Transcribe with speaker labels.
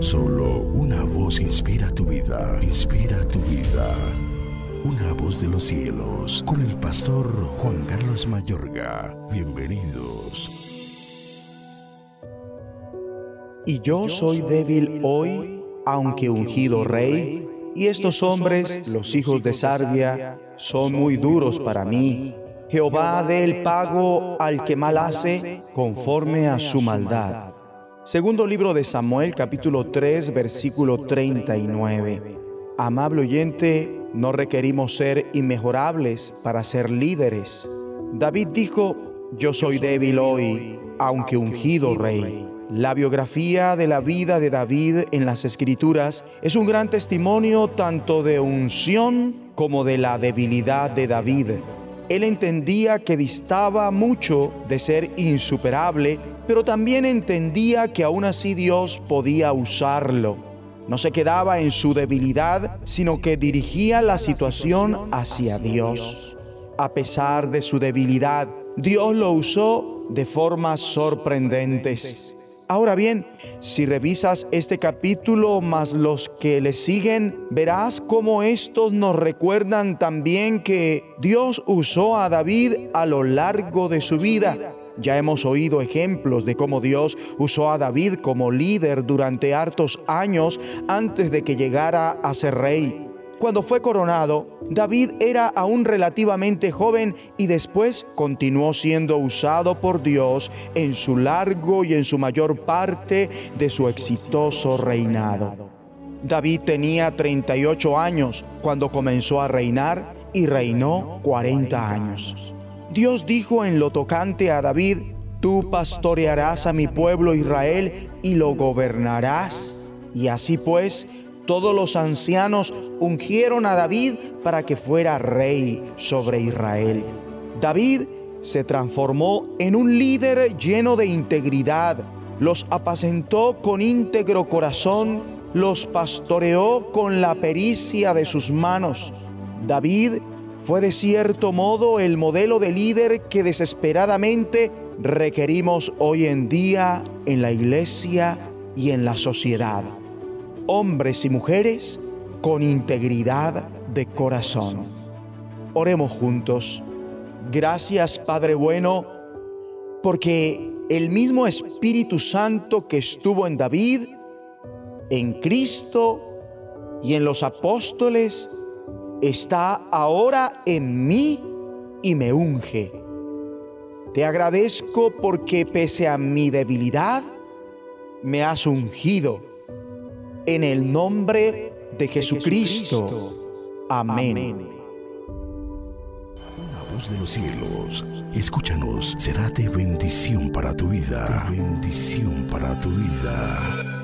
Speaker 1: Solo una voz inspira tu vida, inspira tu vida. Una voz de los cielos, con el pastor Juan Carlos Mayorga. Bienvenidos.
Speaker 2: Y yo soy débil hoy, aunque ungido rey, y estos hombres, los hijos de Sarbia, son muy duros para mí. Jehová dé el pago al que mal hace, conforme a su maldad. Segundo libro de Samuel, capítulo 3, versículo 39. Amable oyente, no requerimos ser inmejorables para ser líderes. David dijo, yo soy débil hoy, aunque ungido rey. La biografía de la vida de David en las escrituras es un gran testimonio tanto de unción como de la debilidad de David. Él entendía que distaba mucho de ser insuperable, pero también entendía que aún así Dios podía usarlo. No se quedaba en su debilidad, sino que dirigía la situación hacia Dios. A pesar de su debilidad, Dios lo usó de formas sorprendentes. Ahora bien, si revisas este capítulo más los que le siguen, verás cómo estos nos recuerdan también que Dios usó a David a lo largo de su vida. Ya hemos oído ejemplos de cómo Dios usó a David como líder durante hartos años antes de que llegara a ser rey. Cuando fue coronado, David era aún relativamente joven y después continuó siendo usado por Dios en su largo y en su mayor parte de su exitoso reinado. David tenía 38 años cuando comenzó a reinar y reinó 40 años. Dios dijo en lo tocante a David, tú pastorearás a mi pueblo Israel y lo gobernarás. Y así pues, todos los ancianos ungieron a David para que fuera rey sobre Israel. David se transformó en un líder lleno de integridad. Los apacentó con íntegro corazón, los pastoreó con la pericia de sus manos. David fue de cierto modo el modelo de líder que desesperadamente requerimos hoy en día en la iglesia y en la sociedad hombres y mujeres con integridad de corazón. Oremos juntos. Gracias Padre bueno, porque el mismo Espíritu Santo que estuvo en David, en Cristo y en los apóstoles, está ahora en mí y me unge. Te agradezco porque pese a mi debilidad, me has ungido en el nombre de Jesucristo. Amén.
Speaker 1: La voz de los cielos, escúchanos, será de bendición para tu vida. bendición para tu vida.